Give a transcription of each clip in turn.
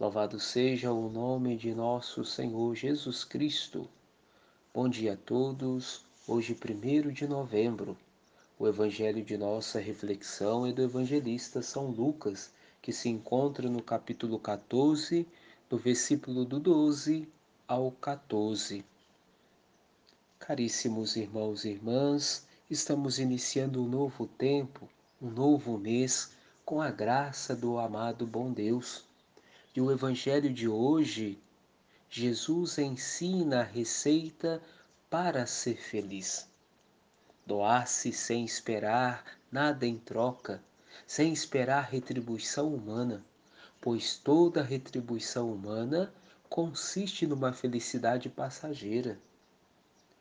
Louvado seja o nome de nosso Senhor Jesus Cristo. Bom dia a todos. Hoje, 1 de novembro, o evangelho de nossa reflexão é do evangelista São Lucas, que se encontra no capítulo 14, do versículo do 12 ao 14. Caríssimos irmãos e irmãs, estamos iniciando um novo tempo, um novo mês, com a graça do amado bom Deus. E o Evangelho de hoje, Jesus ensina a receita para ser feliz. Doar-se sem esperar nada em troca, sem esperar retribuição humana, pois toda retribuição humana consiste numa felicidade passageira.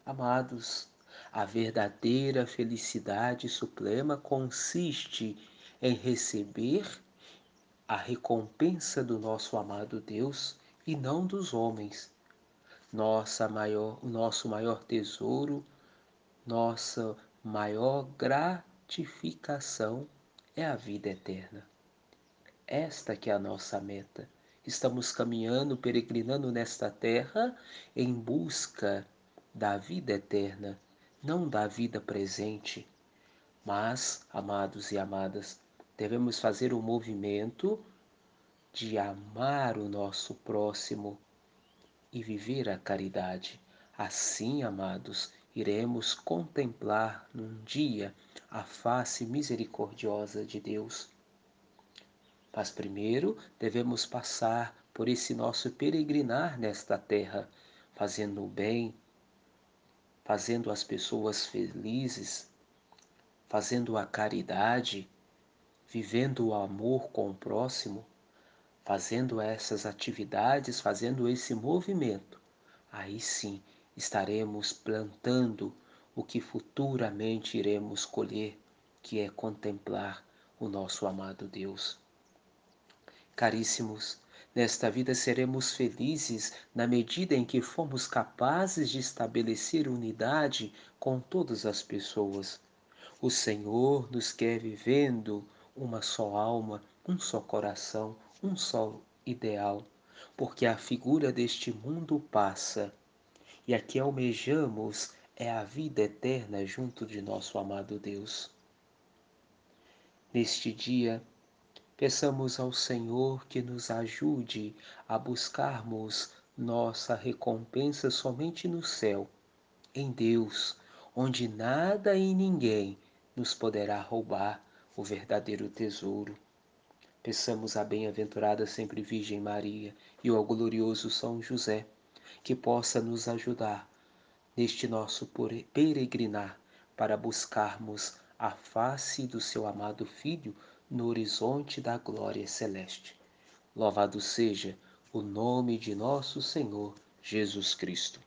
Amados, a verdadeira felicidade suprema consiste em receber a recompensa do nosso amado Deus e não dos homens. Nossa maior, o nosso maior tesouro, nossa maior gratificação é a vida eterna. Esta que é a nossa meta. Estamos caminhando, peregrinando nesta terra em busca da vida eterna, não da vida presente. Mas, amados e amadas, devemos fazer o um movimento de amar o nosso próximo e viver a caridade. Assim, amados, iremos contemplar num dia a face misericordiosa de Deus. Mas primeiro devemos passar por esse nosso peregrinar nesta terra, fazendo o bem, fazendo as pessoas felizes, fazendo a caridade, vivendo o amor com o próximo, fazendo essas atividades, fazendo esse movimento, aí sim estaremos plantando o que futuramente iremos colher, que é contemplar o nosso amado Deus. Caríssimos, Nesta vida seremos felizes na medida em que fomos capazes de estabelecer unidade com todas as pessoas. O Senhor nos quer vivendo uma só alma, um só coração, um só ideal, porque a figura deste mundo passa e a que almejamos é a vida eterna junto de nosso amado Deus. Neste dia, Peçamos ao Senhor que nos ajude a buscarmos nossa recompensa somente no céu, em Deus, onde nada e ninguém nos poderá roubar o verdadeiro tesouro. Peçamos à bem-aventurada sempre Virgem Maria e ao glorioso São José que possa nos ajudar neste nosso peregrinar para buscarmos a face do seu amado Filho no horizonte da glória celeste. Louvado seja o nome de nosso Senhor Jesus Cristo.